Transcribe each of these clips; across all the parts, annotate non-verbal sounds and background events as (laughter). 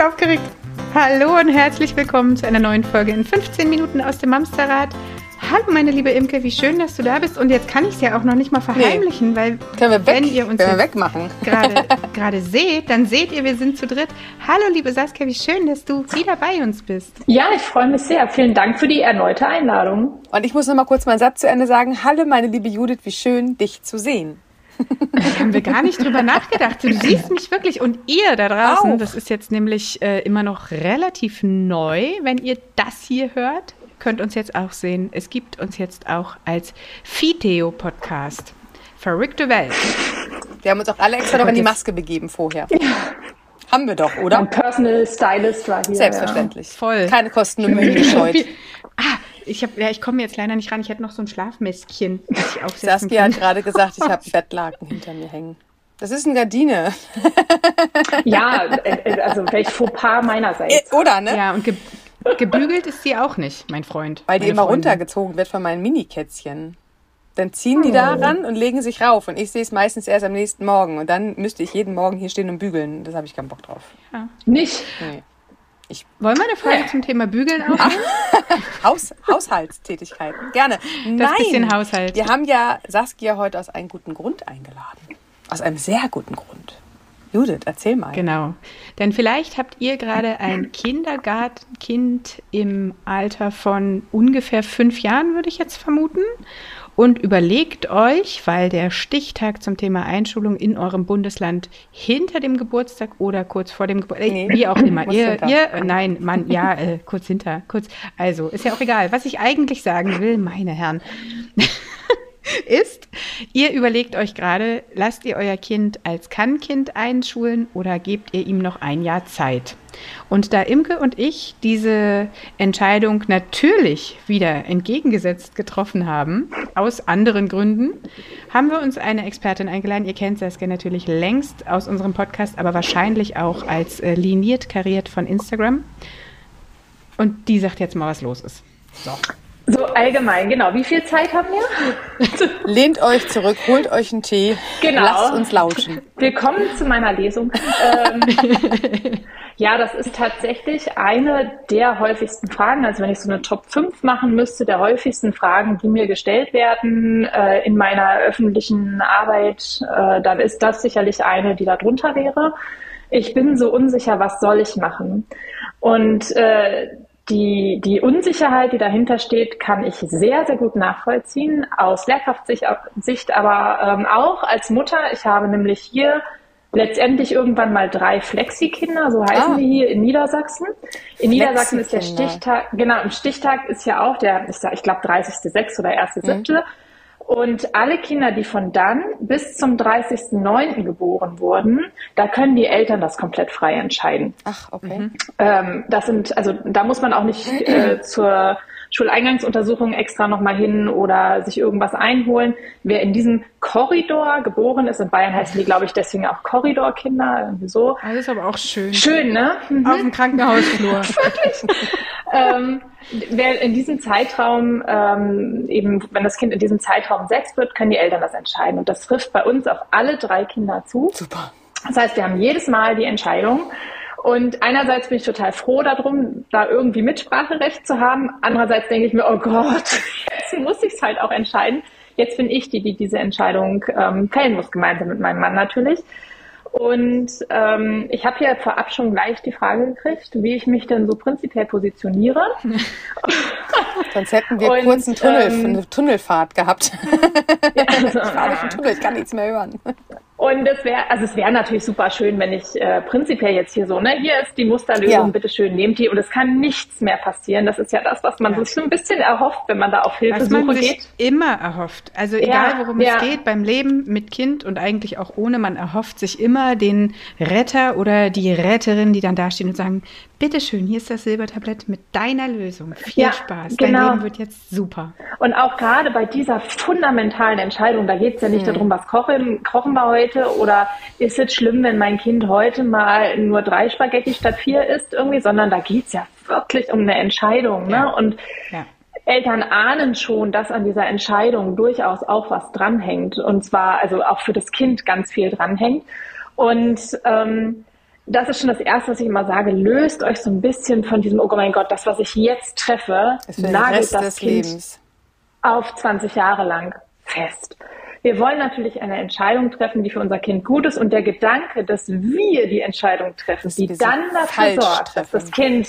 bin aufgeregt. Hallo und herzlich willkommen zu einer neuen Folge in 15 Minuten aus dem Mamsterrad. Hallo meine liebe Imke, wie schön, dass du da bist. Und jetzt kann ich es ja auch noch nicht mal verheimlichen, nee. weil Können wir weg, wenn ihr uns wir wegmachen. (laughs) Gerade, (laughs) gerade seht, dann seht ihr, wir sind zu dritt. Hallo liebe Saskia, wie schön, dass du wieder bei uns bist. Ja, ich freue mich sehr. Vielen Dank für die erneute Einladung. Und ich muss noch mal kurz meinen Satz zu Ende sagen. Hallo meine liebe Judith, wie schön, dich zu sehen. Da haben wir gar nicht drüber nachgedacht. Du siehst mich wirklich und ihr da draußen, Auch. das ist jetzt nämlich äh, immer noch relativ neu, wenn ihr das hier hört, könnt uns jetzt auch sehen. Es gibt uns jetzt auch als Fiteo-Podcast. Verrückte Welt. Wir haben uns auch alle extra noch in die Maske begeben vorher. Ja. Haben wir doch, oder? Ein Personal Stylist war hier. Selbstverständlich. Ja. Voll. Keine Kosten und Mühen gescheut. (laughs) ah, ich habe, ja, ich komme jetzt leider nicht ran. Ich hätte noch so ein (laughs) aufsetzen Saskia kann. hat gerade gesagt, ich habe Bettlaken (laughs) hinter mir hängen. Das ist eine Gardine. ja, (laughs) äh, äh, also welch Fauxpas meinerseits. Äh, oder, ne? Ja, und ge gebügelt ist sie auch nicht, mein Freund. Weil die immer Freundin. runtergezogen wird von meinen Minikätzchen. Dann ziehen die da oh. ran und legen sich rauf. Und ich sehe es meistens erst am nächsten Morgen. Und dann müsste ich jeden Morgen hier stehen und bügeln. Das habe ich keinen Bock drauf. Ja. Nicht? Nee. Ich Wollen wir eine Frage zum Thema Bügeln (laughs) aufnehmen? Haus, Haushaltstätigkeiten. Gerne. Das Nein. bisschen Haushalt. Wir haben ja Saskia heute aus einem guten Grund eingeladen. Aus einem sehr guten Grund. Judith, erzähl mal. Genau. Denn vielleicht habt ihr gerade ein Kindergartenkind im Alter von ungefähr fünf Jahren, würde ich jetzt vermuten und überlegt euch, weil der Stichtag zum Thema Einschulung in eurem Bundesland hinter dem Geburtstag oder kurz vor dem Geburtstag, nee. wie auch immer, ihr, ihr, äh, nein, Mann, ja, äh, kurz hinter, kurz, also, ist ja auch egal. Was ich eigentlich sagen will, meine Herren, (laughs) ist, ihr überlegt euch gerade, lasst ihr euer Kind als Kann-Kind einschulen oder gebt ihr ihm noch ein Jahr Zeit? Und da Imke und ich diese Entscheidung natürlich wieder entgegengesetzt getroffen haben, aus anderen Gründen, haben wir uns eine Expertin eingeladen. Ihr kennt Saskia natürlich längst aus unserem Podcast, aber wahrscheinlich auch als äh, liniert kariert von Instagram. Und die sagt jetzt mal, was los ist. So. So allgemein, genau. Wie viel Zeit haben wir? (laughs) (laughs) Lehnt euch zurück, holt euch einen Tee. Genau. Lasst uns lauschen. Willkommen zu meiner Lesung. ähm, (laughs) ja, das ist tatsächlich eine der häufigsten Fragen. Also wenn ich so eine Top 5 machen müsste, der häufigsten Fragen, die mir gestellt werden äh, in meiner öffentlichen Arbeit, äh, dann ist das sicherlich eine, die da drunter wäre. Ich bin so unsicher, was soll ich machen? Und äh, die, die Unsicherheit, die dahinter steht, kann ich sehr, sehr gut nachvollziehen, aus Lehrkraftsicht, aber ähm, auch als Mutter. Ich habe nämlich hier letztendlich irgendwann mal drei Flexi-Kinder, so heißen ah. die hier in Niedersachsen. In Niedersachsen ist der Stichtag, genau, im Stichtag ist ja auch der, ich glaube, 30.06. oder 1.07. Mhm. Und alle Kinder, die von dann bis zum 30.09. geboren wurden, da können die Eltern das komplett frei entscheiden. Ach, okay. Mhm. Ähm, das sind, also da muss man auch nicht äh, zur Schuleingangsuntersuchung extra nochmal hin oder sich irgendwas einholen. Wer in diesem Korridor geboren ist, in Bayern heißen die, glaube ich, deswegen auch Korridorkinder, irgendwie so. Das ist aber auch schön. Schön, ne? Mhm. Auf dem Krankenhausflur. (laughs) Wirklich. Ähm, wer in diesem Zeitraum, ähm, eben, wenn das Kind in diesem Zeitraum sechs wird, können die Eltern das entscheiden. Und das trifft bei uns auf alle drei Kinder zu. Super. Das heißt, wir haben jedes Mal die Entscheidung. Und einerseits bin ich total froh darum, da irgendwie Mitspracherecht zu haben. Andererseits denke ich mir, oh Gott, (laughs) jetzt muss ich es halt auch entscheiden. Jetzt bin ich die, die diese Entscheidung ähm, fällen muss, gemeinsam mit meinem Mann natürlich. Und ähm, ich habe hier vorab schon gleich die Frage gekriegt, wie ich mich denn so prinzipiell positioniere. (laughs) Sonst hätten wir und, kurz einen Tunnel, ähm, eine Tunnelfahrt gehabt. Ja, also, (laughs) ich Tunnel, ich kann nichts mehr hören. Und es wäre, also es wäre natürlich super schön, wenn ich äh, prinzipiell jetzt hier so, ne, hier ist die Musterlösung, ja. bitteschön, nehmt die und es kann nichts mehr passieren. Das ist ja das, was man ja. sich so ein bisschen erhofft, wenn man da auf Hilfesuche was man geht. immer erhofft. Also egal, worum ja. es geht, beim Leben mit Kind und eigentlich auch ohne, man erhofft sich immer den Retter oder die Retterin, die dann dastehen und sagen, bitteschön, hier ist das Silbertablett mit deiner Lösung. Viel ja, Spaß. Dein genau. Leben wird jetzt super. Und auch gerade bei dieser fundamentalen Entscheidung, da geht es ja nicht hm. darum, was kochen, kochen wir heute oder ist es schlimm, wenn mein Kind heute mal nur drei Spaghetti statt vier isst irgendwie, sondern da geht es ja wirklich um eine Entscheidung. Ne? Ja. Und ja. Eltern ahnen schon, dass an dieser Entscheidung durchaus auch was dranhängt. Und zwar also auch für das Kind ganz viel dranhängt. Und ähm, das ist schon das Erste, was ich immer sage. Löst euch so ein bisschen von diesem, oh mein Gott, das, was ich jetzt treffe, nagelt das Kind Lebens. auf 20 Jahre lang fest. Wir wollen natürlich eine Entscheidung treffen, die für unser Kind gut ist und der Gedanke, dass wir die Entscheidung treffen, die dann dafür sorgt, dass das Kind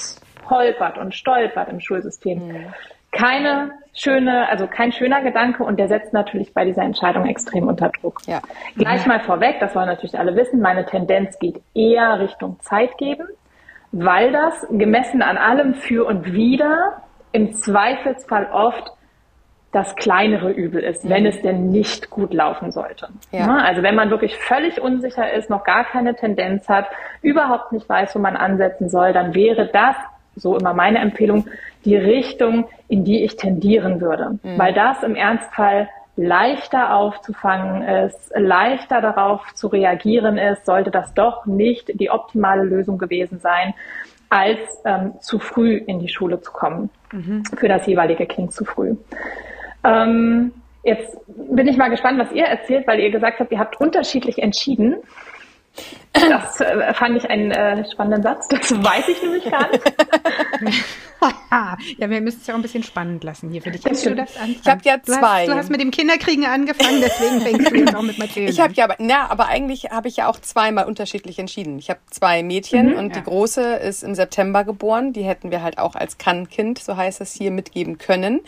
holpert und stolpert im Schulsystem. Mhm. Keine schöne, also kein schöner Gedanke und der setzt natürlich bei dieser Entscheidung extrem unter Druck. Ja. Gleich mal vorweg, das wollen natürlich alle wissen, meine Tendenz geht eher Richtung Zeit geben, weil das gemessen an allem für und wieder im Zweifelsfall oft das kleinere Übel ist, wenn mhm. es denn nicht gut laufen sollte. Ja. Also wenn man wirklich völlig unsicher ist, noch gar keine Tendenz hat, überhaupt nicht weiß, wo man ansetzen soll, dann wäre das, so immer meine Empfehlung, die Richtung, in die ich tendieren würde. Mhm. Weil das im Ernstfall leichter aufzufangen ist, leichter darauf zu reagieren ist, sollte das doch nicht die optimale Lösung gewesen sein, als ähm, zu früh in die Schule zu kommen. Mhm. Für das jeweilige Kind zu früh. Ähm, jetzt bin ich mal gespannt, was ihr erzählt, weil ihr gesagt habt, ihr habt unterschiedlich entschieden. Das äh, fand ich einen äh, spannenden Satz. Das weiß ich nämlich gar nicht. (laughs) ja, wir müssen es ja auch ein bisschen spannend lassen hier für dich. Kannst du das anfangen? Ich habe ja zwei. Du hast, du hast, mit dem Kinderkriegen angefangen, deswegen fängst du jetzt auch mit Mathilde Ich habe ja, aber, na, aber eigentlich habe ich ja auch zweimal unterschiedlich entschieden. Ich habe zwei Mädchen mhm, und ja. die große ist im September geboren. Die hätten wir halt auch als Kannkind, so heißt es hier, mitgeben können.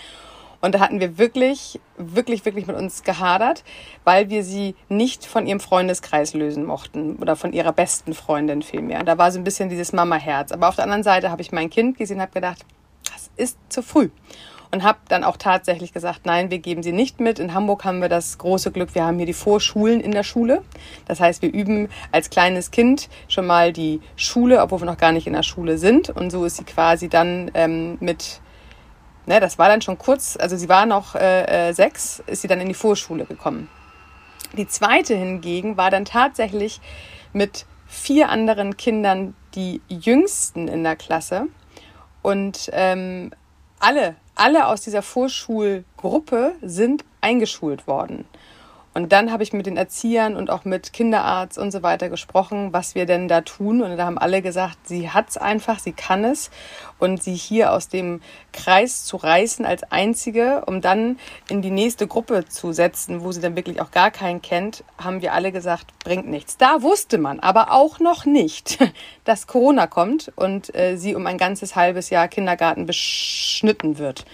Und da hatten wir wirklich, wirklich, wirklich mit uns gehadert, weil wir sie nicht von ihrem Freundeskreis lösen mochten oder von ihrer besten Freundin vielmehr. Da war so ein bisschen dieses Mama-Herz. Aber auf der anderen Seite habe ich mein Kind gesehen und habe gedacht, das ist zu früh. Und habe dann auch tatsächlich gesagt, nein, wir geben sie nicht mit. In Hamburg haben wir das große Glück, wir haben hier die Vorschulen in der Schule. Das heißt, wir üben als kleines Kind schon mal die Schule, obwohl wir noch gar nicht in der Schule sind. Und so ist sie quasi dann ähm, mit Ne, das war dann schon kurz, also sie war noch äh, äh, sechs, ist sie dann in die Vorschule gekommen. Die zweite hingegen war dann tatsächlich mit vier anderen Kindern die jüngsten in der Klasse. Und ähm, alle, alle aus dieser Vorschulgruppe sind eingeschult worden. Und dann habe ich mit den Erziehern und auch mit Kinderarzt und so weiter gesprochen, was wir denn da tun. Und da haben alle gesagt, sie hat es einfach, sie kann es. Und sie hier aus dem Kreis zu reißen als einzige, um dann in die nächste Gruppe zu setzen, wo sie dann wirklich auch gar keinen kennt, haben wir alle gesagt, bringt nichts. Da wusste man aber auch noch nicht, (laughs) dass Corona kommt und äh, sie um ein ganzes halbes Jahr Kindergarten beschnitten wird.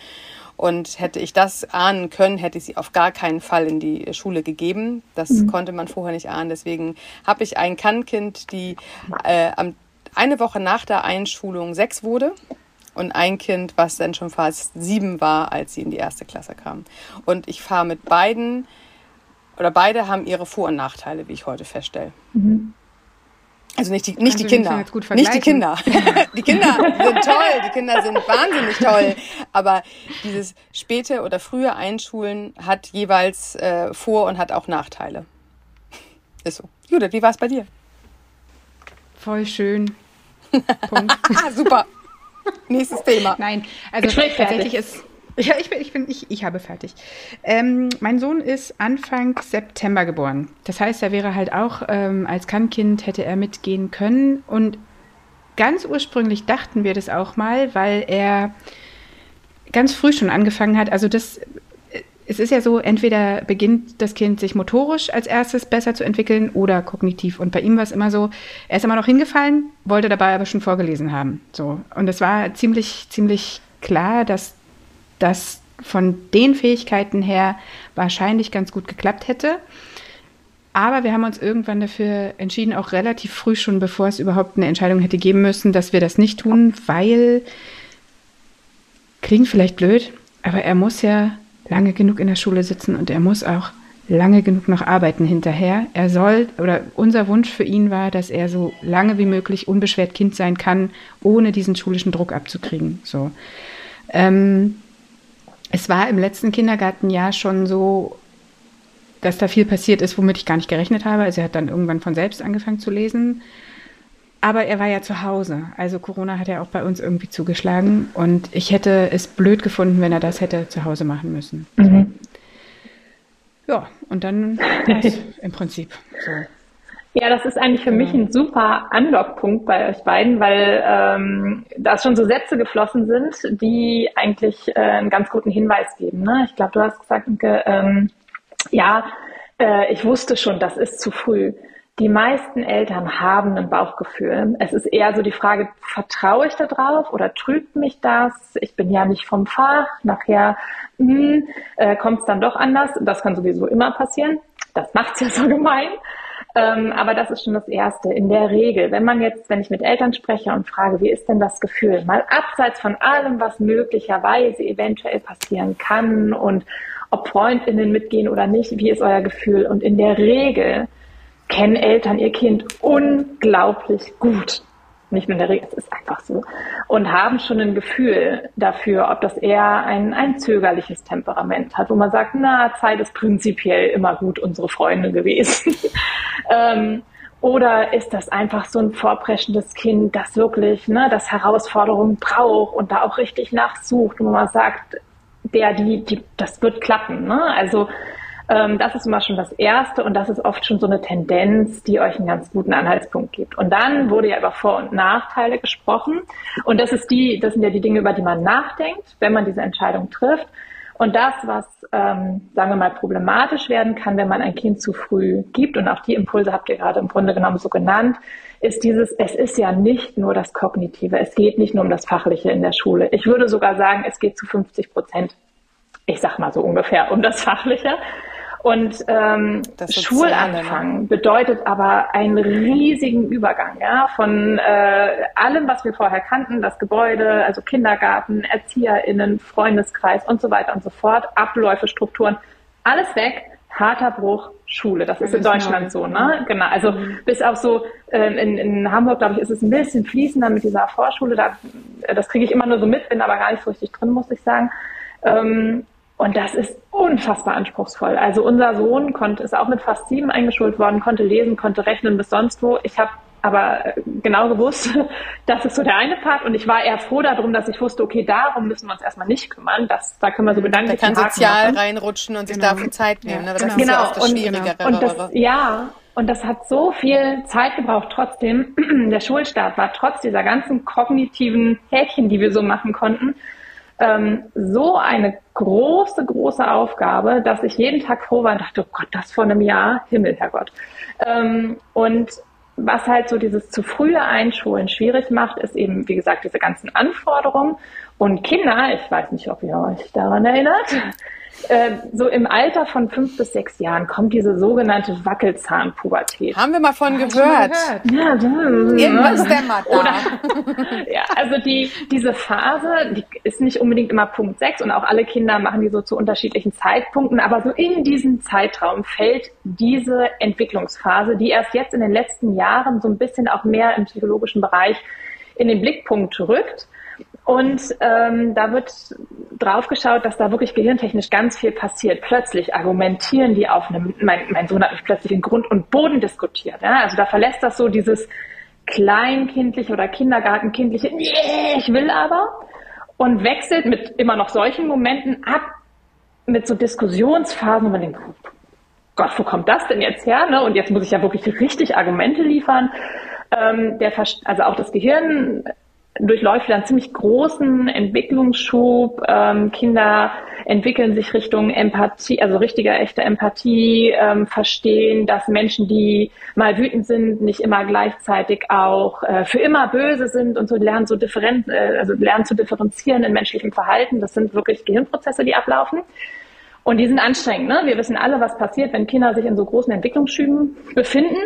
Und hätte ich das ahnen können, hätte ich sie auf gar keinen Fall in die Schule gegeben. Das mhm. konnte man vorher nicht ahnen. Deswegen habe ich ein Kannkind, die äh, eine Woche nach der Einschulung sechs wurde und ein Kind, was dann schon fast sieben war, als sie in die erste Klasse kam. Und ich fahre mit beiden, oder beide haben ihre Vor- und Nachteile, wie ich heute feststelle. Mhm. Also nicht die, nicht also die Kinder. Nicht die Kinder. (laughs) die Kinder sind toll, die Kinder sind wahnsinnig toll. Aber dieses späte oder frühe Einschulen hat jeweils äh, Vor- und hat auch Nachteile. Ist so. Judith, wie war es bei dir? Voll schön. (laughs) Punkt. Super. Nächstes Thema. Nein, also tatsächlich ist ja, ich bin, ich bin, ich, ich habe fertig. Ähm, mein Sohn ist Anfang September geboren. Das heißt, er wäre halt auch ähm, als Kannkind hätte er mitgehen können. Und ganz ursprünglich dachten wir das auch mal, weil er ganz früh schon angefangen hat. Also das, es ist ja so, entweder beginnt das Kind sich motorisch als erstes besser zu entwickeln oder kognitiv. Und bei ihm war es immer so, er ist immer noch hingefallen, wollte dabei aber schon vorgelesen haben. So. Und es war ziemlich, ziemlich klar, dass das von den Fähigkeiten her wahrscheinlich ganz gut geklappt hätte. Aber wir haben uns irgendwann dafür entschieden, auch relativ früh schon, bevor es überhaupt eine Entscheidung hätte geben müssen, dass wir das nicht tun, weil, klingt vielleicht blöd, aber er muss ja lange genug in der Schule sitzen und er muss auch lange genug noch arbeiten hinterher. Er soll, oder unser Wunsch für ihn war, dass er so lange wie möglich unbeschwert Kind sein kann, ohne diesen schulischen Druck abzukriegen. So. Ähm, es war im letzten Kindergartenjahr schon so, dass da viel passiert ist, womit ich gar nicht gerechnet habe. Also er hat dann irgendwann von selbst angefangen zu lesen. Aber er war ja zu Hause. Also Corona hat ja auch bei uns irgendwie zugeschlagen. Und ich hätte es blöd gefunden, wenn er das hätte zu Hause machen müssen. Mhm. Ja, und dann (laughs) im Prinzip so. Ja, das ist eigentlich für mich ein super Anlockpunkt bei euch beiden, weil ähm, da schon so Sätze geflossen sind, die eigentlich äh, einen ganz guten Hinweis geben. Ne? Ich glaube, du hast gesagt, ähm, ja, äh, ich wusste schon, das ist zu früh. Die meisten Eltern haben ein Bauchgefühl. Es ist eher so die Frage, vertraue ich da drauf oder trübt mich das? Ich bin ja nicht vom Fach. Nachher hm, äh, kommt es dann doch anders. Das kann sowieso immer passieren. Das macht es ja so (laughs) gemein. Ähm, aber das ist schon das Erste. In der Regel, wenn man jetzt, wenn ich mit Eltern spreche und frage, wie ist denn das Gefühl, mal abseits von allem, was möglicherweise eventuell passieren kann und ob Freundinnen mitgehen oder nicht, wie ist euer Gefühl? Und in der Regel kennen Eltern ihr Kind unglaublich gut. Nicht nur in der Regel, es ist einfach so. Und haben schon ein Gefühl dafür, ob das eher ein, ein zögerliches Temperament hat, wo man sagt, na, Zeit ist prinzipiell immer gut unsere Freunde gewesen. (laughs) ähm, oder ist das einfach so ein vorpreschendes Kind, das wirklich ne, das Herausforderungen braucht und da auch richtig nachsucht, wo man sagt, der, die, die, das wird klappen. Ne? Also das ist immer schon das Erste und das ist oft schon so eine Tendenz, die euch einen ganz guten Anhaltspunkt gibt. Und dann wurde ja über Vor- und Nachteile gesprochen und das ist die, das sind ja die Dinge, über die man nachdenkt, wenn man diese Entscheidung trifft. Und das, was, ähm, sagen wir mal, problematisch werden kann, wenn man ein Kind zu früh gibt, und auch die Impulse habt ihr gerade im Grunde genommen so genannt, ist dieses, es ist ja nicht nur das Kognitive, es geht nicht nur um das Fachliche in der Schule. Ich würde sogar sagen, es geht zu 50 Prozent, ich sag mal so ungefähr, um das Fachliche. Und ähm, Schulanfang ne? bedeutet aber einen riesigen Übergang ja, von äh, allem, was wir vorher kannten, das Gebäude, also Kindergarten, ErzieherInnen, Freundeskreis und so weiter und so fort, Abläufe, Strukturen, alles weg, harter Bruch, Schule. Das ist in Deutschland so, ne? Genau. Also mhm. bis auf so ähm, in, in Hamburg, glaube ich, ist es ein bisschen fließender mit dieser Vorschule. Da, das kriege ich immer nur so mit, bin aber gar nicht so richtig drin, muss ich sagen. Ähm, und das ist unfassbar anspruchsvoll. Also unser Sohn konnte, ist auch mit fast sieben eingeschult worden, konnte lesen, konnte rechnen bis sonst wo. Ich habe aber äh, genau gewusst, (laughs) das ist so der eine Part. Und ich war eher froh darum, dass ich wusste, okay, darum müssen wir uns erstmal nicht kümmern. Das, da können wir so gedanklich Der kann sozial machen. reinrutschen und genau. sich dafür Zeit nehmen. Ja, ne? das genau. ist ja auch das und, Schwierigere. Genau. Und das, ja, und das hat so viel Zeit gebraucht. Trotzdem, (clears throat) der Schulstart war trotz dieser ganzen kognitiven Häkchen, die wir so machen konnten, ähm, so eine große, große Aufgabe, dass ich jeden Tag froh war und dachte, oh Gott, das vor einem Jahr, Himmel, Herrgott. Ähm, und was halt so dieses zu frühe Einschulen schwierig macht, ist eben, wie gesagt, diese ganzen Anforderungen. Und Kinder, ich weiß nicht, ob ihr euch daran erinnert, äh, so im Alter von fünf bis sechs Jahren kommt diese sogenannte Wackelzahnpubertät. Haben wir mal von gehört. gehört. Ja, Irgendwas dämmert da. Oder, (laughs) ja, also die, diese Phase, die ist nicht unbedingt immer Punkt sechs und auch alle Kinder machen die so zu unterschiedlichen Zeitpunkten, aber so in diesen Zeitraum fällt diese Entwicklungsphase, die erst jetzt in den letzten Jahren so ein bisschen auch mehr im psychologischen Bereich in den Blickpunkt rückt. Und ähm, da wird drauf geschaut, dass da wirklich gehirntechnisch ganz viel passiert. Plötzlich argumentieren die auf einem, mein, mein Sohn hat mich plötzlich in Grund und Boden diskutiert. Ja? Also da verlässt das so dieses kleinkindliche oder kindergartenkindliche, nee, ich will aber, und wechselt mit immer noch solchen Momenten ab mit so Diskussionsphasen, wo man denkt, Gott, wo kommt das denn jetzt her? Ne? Und jetzt muss ich ja wirklich richtig Argumente liefern. Ähm, der, also auch das Gehirn durchläuft einen ziemlich großen Entwicklungsschub. Ähm, Kinder entwickeln sich Richtung Empathie, also richtiger, echter Empathie, ähm, verstehen, dass Menschen, die mal wütend sind, nicht immer gleichzeitig auch äh, für immer böse sind und so lernen, so differen äh, also lernen zu differenzieren in menschlichem Verhalten. Das sind wirklich Gehirnprozesse, die ablaufen. Und die sind anstrengend. Ne? Wir wissen alle, was passiert, wenn Kinder sich in so großen Entwicklungsschüben befinden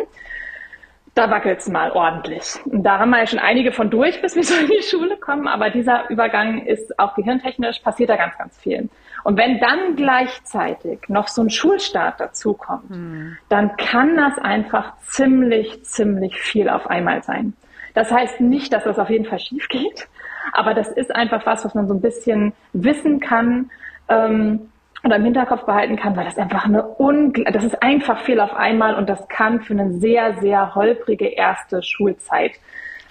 da wackelt's mal ordentlich. Und da haben wir ja schon einige von durch, bis wir so in die Schule kommen. Aber dieser Übergang ist auch gehirntechnisch, passiert da ganz, ganz viel. Und wenn dann gleichzeitig noch so ein Schulstart dazukommt, hm. dann kann das einfach ziemlich, ziemlich viel auf einmal sein. Das heißt nicht, dass das auf jeden Fall schief geht, aber das ist einfach was, was man so ein bisschen wissen kann. Ähm, oder im Hinterkopf behalten kann, weil das einfach eine ungl das ist einfach viel auf einmal und das kann für eine sehr, sehr holprige erste Schulzeit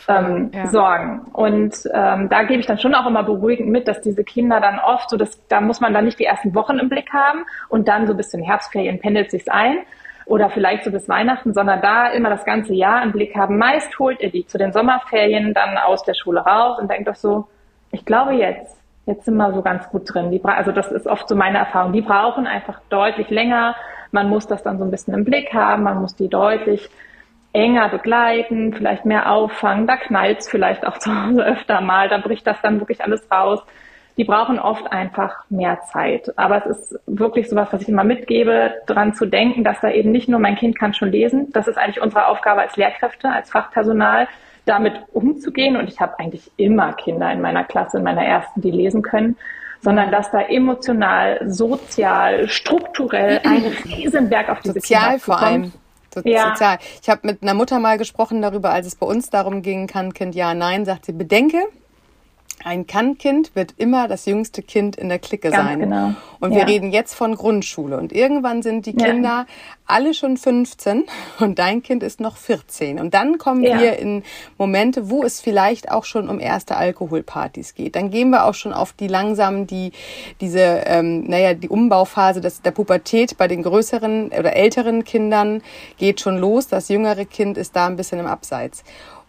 ähm, ja. sorgen. Und ähm, da gebe ich dann schon auch immer beruhigend mit, dass diese Kinder dann oft so, dass da muss man dann nicht die ersten Wochen im Blick haben und dann so bis zum Herbstferien pendelt sich's ein. oder vielleicht so bis Weihnachten, sondern da immer das ganze Jahr im Blick haben. Meist holt ihr die zu den Sommerferien dann aus der Schule raus und denkt doch so, ich glaube jetzt, jetzt sind wir so ganz gut drin. Die, also das ist oft so meine Erfahrung. Die brauchen einfach deutlich länger. Man muss das dann so ein bisschen im Blick haben. Man muss die deutlich enger begleiten, vielleicht mehr auffangen. Da knallt es vielleicht auch (laughs) zu Hause öfter mal. Da bricht das dann wirklich alles raus. Die brauchen oft einfach mehr Zeit. Aber es ist wirklich sowas, was ich immer mitgebe, daran zu denken, dass da eben nicht nur mein Kind kann schon lesen. Das ist eigentlich unsere Aufgabe als Lehrkräfte, als Fachpersonal, damit umzugehen. Und ich habe eigentlich immer Kinder in meiner Klasse, in meiner ersten, die lesen können sondern dass da emotional, sozial, strukturell ein (clears throat) Riesenberg auf diese Sozial Kinder vor allem. So, ja. Sozial. Ich habe mit einer Mutter mal gesprochen darüber, als es bei uns darum ging, kann Kind ja, nein, sagt sie, bedenke, ein Kann-Kind wird immer das jüngste Kind in der Clique Ganz sein. Genau. Und ja. wir reden jetzt von Grundschule. Und irgendwann sind die Kinder ja. alle schon 15 (laughs) und dein Kind ist noch 14. Und dann kommen ja. wir in Momente, wo es vielleicht auch schon um erste Alkoholpartys geht. Dann gehen wir auch schon auf die langsam die diese ähm, naja die Umbauphase des, der Pubertät bei den größeren oder älteren Kindern geht schon los. Das jüngere Kind ist da ein bisschen im Abseits.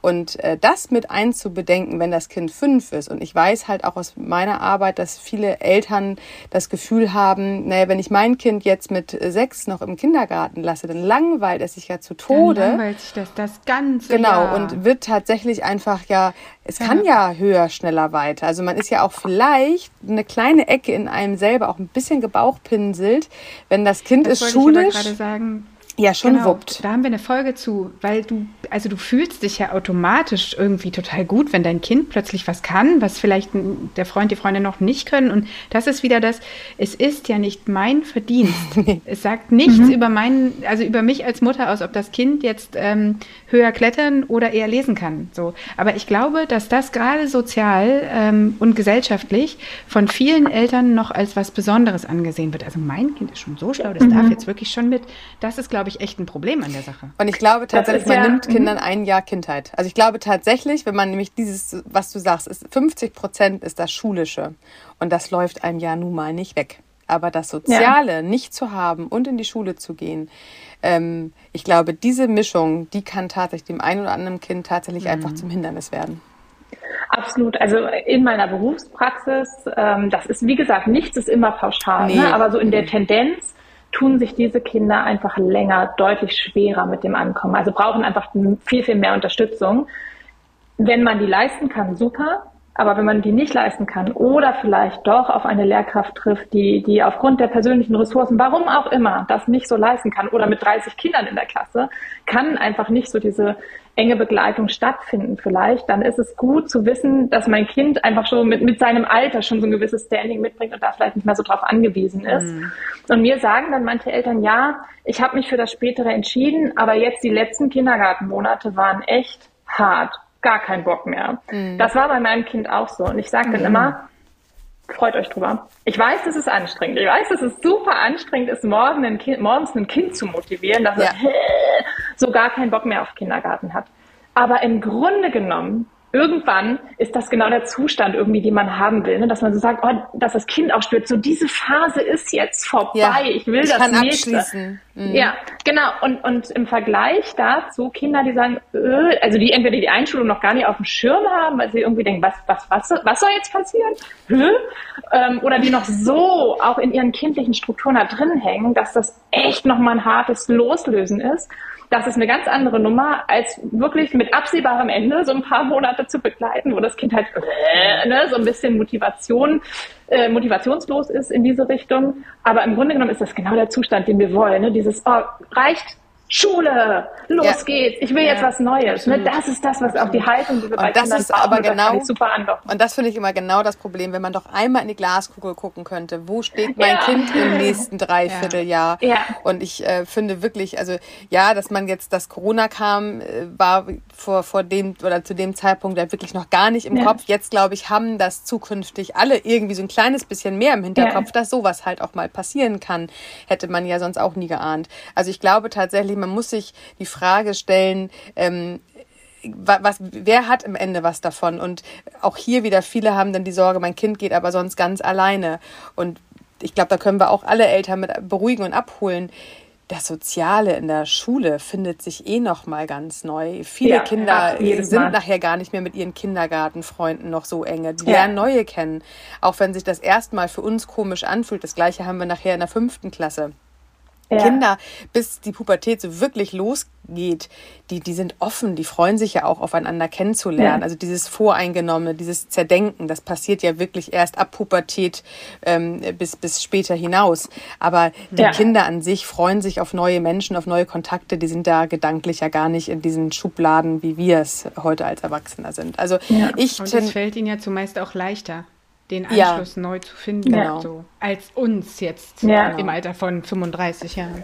Und äh, das mit einzubedenken, wenn das Kind fünf ist. Und ich weiß halt auch aus meiner Arbeit, dass viele Eltern das Gefühl haben, naja, wenn ich mein Kind jetzt mit sechs noch im Kindergarten lasse, dann langweilt es sich ja zu Tode. Dann langweilt sich das, das Ganze. Genau, Jahr. und wird tatsächlich einfach ja, es ja. kann ja höher, schneller weiter. Also man ist ja auch vielleicht eine kleine Ecke in einem selber auch ein bisschen gebauchpinselt, wenn das Kind das ist schulisch. Ich gerade sagen ja, schon genau, wuppt. Da haben wir eine Folge zu, weil du, also du fühlst dich ja automatisch irgendwie total gut, wenn dein Kind plötzlich was kann, was vielleicht der Freund, die Freundin noch nicht können. Und das ist wieder das, es ist ja nicht mein Verdienst. (laughs) es sagt nichts mhm. über meinen, also über mich als Mutter aus, ob das Kind jetzt ähm, höher klettern oder eher lesen kann. So. Aber ich glaube, dass das gerade sozial ähm, und gesellschaftlich von vielen Eltern noch als was Besonderes angesehen wird. Also mein Kind ist schon so schlau, das mhm. darf jetzt wirklich schon mit. Das ist, glaube glaube ich, echt ein Problem an der Sache. Und ich glaube tatsächlich, man ja, nimmt Kindern ein Jahr Kindheit. Also ich glaube tatsächlich, wenn man nämlich dieses, was du sagst, ist 50 Prozent ist das Schulische. Und das läuft einem Jahr nun mal nicht weg. Aber das Soziale ja. nicht zu haben und in die Schule zu gehen, ähm, ich glaube, diese Mischung, die kann tatsächlich dem einen oder anderen Kind tatsächlich mhm. einfach zum Hindernis werden. Absolut. Also in meiner Berufspraxis, ähm, das ist wie gesagt, nichts ist immer pauschal, nee. ne? aber so in der Tendenz tun sich diese Kinder einfach länger deutlich schwerer mit dem Ankommen. Also brauchen einfach viel, viel mehr Unterstützung. Wenn man die leisten kann, super. Aber wenn man die nicht leisten kann oder vielleicht doch auf eine Lehrkraft trifft, die, die aufgrund der persönlichen Ressourcen, warum auch immer, das nicht so leisten kann oder mit 30 Kindern in der Klasse, kann einfach nicht so diese enge Begleitung stattfinden vielleicht, dann ist es gut zu wissen, dass mein Kind einfach schon mit, mit seinem Alter schon so ein gewisses Standing mitbringt und da vielleicht nicht mehr so drauf angewiesen ist. Mhm. Und mir sagen dann manche Eltern, ja, ich habe mich für das Spätere entschieden, aber jetzt die letzten Kindergartenmonate waren echt hart gar keinen Bock mehr. Mhm. Das war bei meinem Kind auch so. Und ich sage dann mhm. immer, freut euch drüber. Ich weiß, das ist anstrengend. Ich weiß, dass es super anstrengend ist, morgen ein kind, morgens ein Kind zu motivieren, dass ja. es so gar keinen Bock mehr auf Kindergarten hat. Aber im Grunde genommen irgendwann ist das genau der Zustand irgendwie, den man haben will, ne? dass man so sagt, oh, dass das Kind auch spürt, so diese Phase ist jetzt vorbei, ja, ich will ich das kann nächste. Abschließen. Mhm. Ja, genau. Und, und im Vergleich dazu Kinder, die sagen, äh, also die entweder die Einschulung noch gar nicht auf dem Schirm haben, weil sie irgendwie denken, was, was, was, was soll jetzt passieren? Hä? Ähm, oder die noch so auch in ihren kindlichen Strukturen da drin hängen, dass das echt nochmal ein hartes Loslösen ist das ist eine ganz andere Nummer, als wirklich mit absehbarem Ende so ein paar Monate zu begleiten, wo das Kind halt äh, ne, so ein bisschen Motivation, äh, motivationslos ist in diese Richtung. Aber im Grunde genommen ist das genau der Zustand, den wir wollen. Ne? Dieses, oh, reicht Schule, los ja. geht's, ich will ja. jetzt was Neues. Ne? Das ist das, was auch die Haltung, die wir bei und das Kindern ist brauchen, aber genau, super andocken. Und das finde ich immer genau das Problem, wenn man doch einmal in die Glaskugel gucken könnte, wo steht mein ja. Kind im (laughs) nächsten Dreivierteljahr? Ja. Und ich äh, finde wirklich, also ja, dass man jetzt, dass Corona kam, äh, war vor, vor dem oder zu dem Zeitpunkt ja wirklich noch gar nicht im Kopf. Jetzt, glaube ich, haben das zukünftig alle irgendwie so ein kleines bisschen mehr im Hinterkopf, dass sowas halt auch mal passieren kann. Hätte man ja sonst auch nie geahnt. Also ich glaube tatsächlich, man muss sich die Frage stellen, ähm, was, wer hat im Ende was davon? Und auch hier wieder, viele haben dann die Sorge, mein Kind geht aber sonst ganz alleine. Und ich glaube, da können wir auch alle Eltern mit beruhigen und abholen das Soziale in der Schule findet sich eh noch mal ganz neu. Viele ja, Kinder sind mal. nachher gar nicht mehr mit ihren Kindergartenfreunden noch so enge. Die ja. lernen neue kennen, auch wenn sich das erstmal für uns komisch anfühlt. Das gleiche haben wir nachher in der fünften Klasse. Ja. Kinder, bis die Pubertät so wirklich losgeht, die, die sind offen, die freuen sich ja auch aufeinander kennenzulernen. Ja. Also dieses Voreingenommene, dieses Zerdenken, das passiert ja wirklich erst ab Pubertät ähm, bis, bis später hinaus. Aber die ja. Kinder an sich freuen sich auf neue Menschen, auf neue Kontakte, die sind da gedanklich ja gar nicht in diesen Schubladen, wie wir es heute als Erwachsener sind. Also ich. Und es fällt ihnen ja zumeist auch leichter den Anschluss ja. neu zu finden, genau. so, als uns jetzt ja. im Alter von 35 Jahren.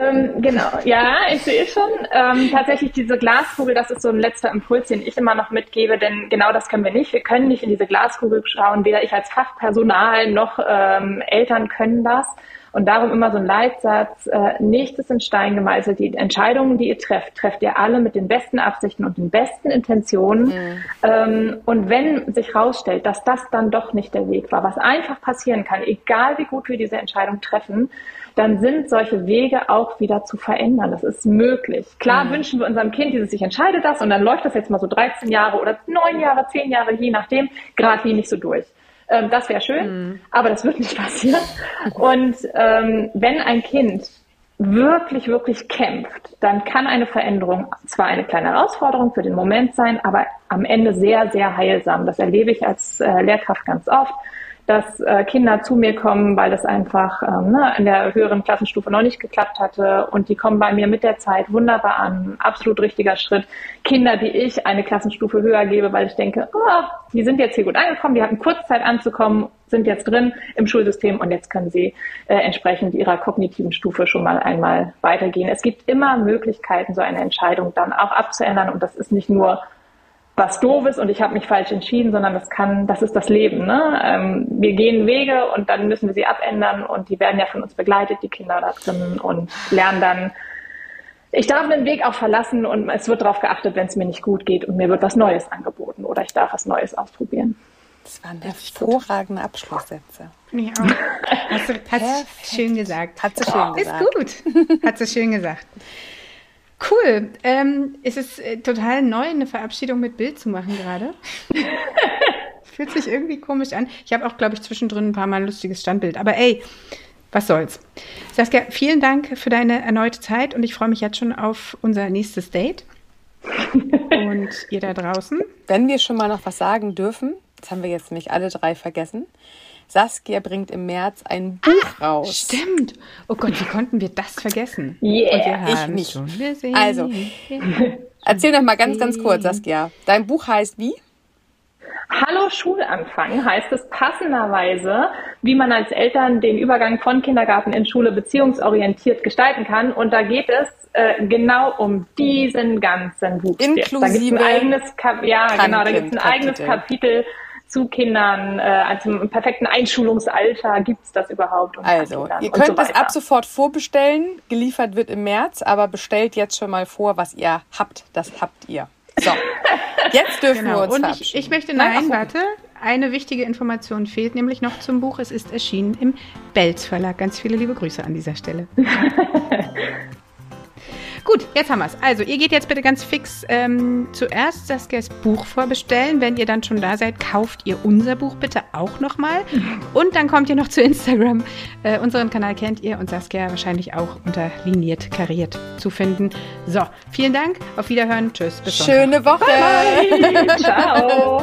Ähm, genau, ja, ich sehe schon. Ähm, tatsächlich diese Glaskugel, das ist so ein letzter Impuls, den ich immer noch mitgebe, denn genau das können wir nicht. Wir können nicht in diese Glaskugel schauen, weder ich als Fachpersonal noch ähm, Eltern können das. Und darum immer so ein Leitsatz, äh, nichts ist in Stein gemeißelt. Die Entscheidungen, die ihr trefft, trefft ihr alle mit den besten Absichten und den besten Intentionen. Mhm. Ähm, und wenn sich herausstellt, dass das dann doch nicht der Weg war, was einfach passieren kann, egal wie gut wir diese Entscheidung treffen, dann sind solche Wege auch wieder zu verändern. Das ist möglich. Klar mhm. wünschen wir unserem Kind, dieses sich entscheidet das und dann läuft das jetzt mal so 13 Jahre oder 9 Jahre, 10 Jahre, je nachdem, gerade nicht so durch. Ähm, das wäre schön, mhm. aber das wird nicht passieren. Und ähm, wenn ein Kind wirklich, wirklich kämpft, dann kann eine Veränderung zwar eine kleine Herausforderung für den Moment sein, aber am Ende sehr, sehr heilsam. Das erlebe ich als äh, Lehrkraft ganz oft dass äh, Kinder zu mir kommen, weil das einfach ähm, ne, in der höheren Klassenstufe noch nicht geklappt hatte und die kommen bei mir mit der Zeit wunderbar an. Absolut richtiger Schritt. Kinder, die ich eine Klassenstufe höher gebe, weil ich denke, oh, die sind jetzt hier gut angekommen, die hatten Kurzzeit anzukommen, sind jetzt drin im Schulsystem und jetzt können sie äh, entsprechend ihrer kognitiven Stufe schon mal einmal weitergehen. Es gibt immer Möglichkeiten, so eine Entscheidung dann auch abzuändern und das ist nicht nur was doof ist und ich habe mich falsch entschieden, sondern das kann, das ist das Leben. Ne? Ähm, wir gehen Wege und dann müssen wir sie abändern und die werden ja von uns begleitet, die Kinder da drin und lernen dann, ich darf den Weg auch verlassen und es wird darauf geachtet, wenn es mir nicht gut geht und mir wird was Neues angeboten oder ich darf was Neues ausprobieren. Das waren hervorragende Abschlusssätze. Ja. (laughs) Hast du hast schön gesagt. Hat sie schön gesagt. Ist gut. Hat sie schön gesagt. Cool. Ähm, ist es äh, total neu, eine Verabschiedung mit Bild zu machen gerade? (laughs) Fühlt sich irgendwie komisch an. Ich habe auch, glaube ich, zwischendrin ein paar Mal ein lustiges Standbild. Aber ey, was soll's. Saskia, vielen Dank für deine erneute Zeit und ich freue mich jetzt schon auf unser nächstes Date. und ihr da draußen. Wenn wir schon mal noch was sagen dürfen, das haben wir jetzt nämlich alle drei vergessen. Saskia bringt im März ein Buch ah, raus. Stimmt. Oh Gott, wie konnten wir das vergessen? (laughs) Yeah, ich nicht. Also, erzähl doch mal ganz, ganz kurz, Saskia. Dein Buch heißt wie? Hallo Schulanfang heißt es passenderweise, wie man als Eltern den Übergang von Kindergarten in Schule beziehungsorientiert gestalten kann. Und da geht es äh, genau um diesen ganzen Buch. Inklusive da gibt ein eigenes Kap ja, genau, da gibt es ein eigenes Kapitel zu Kindern, äh, also im perfekten Einschulungsalter gibt es das überhaupt? also, ihr könnt so das ab sofort vorbestellen. Geliefert wird im März, aber bestellt jetzt schon mal vor, was ihr habt. Das habt ihr. So, jetzt dürfen genau. wir uns Und ich, ich möchte, nein, nein warte, eine wichtige Information fehlt nämlich noch zum Buch. Es ist erschienen im Belz Verlag. Ganz viele liebe Grüße an dieser Stelle. (laughs) Gut, jetzt haben wir es. Also, ihr geht jetzt bitte ganz fix ähm, zuerst Saskias Buch vorbestellen. Wenn ihr dann schon da seid, kauft ihr unser Buch bitte auch nochmal. (laughs) Und dann kommt ihr noch zu Instagram. Äh, unseren Kanal kennt ihr und Saskia wahrscheinlich auch unter liniert kariert zu finden. So, vielen Dank. Auf Wiederhören. Tschüss. Bis Schöne Woche. Bye. (laughs) Ciao.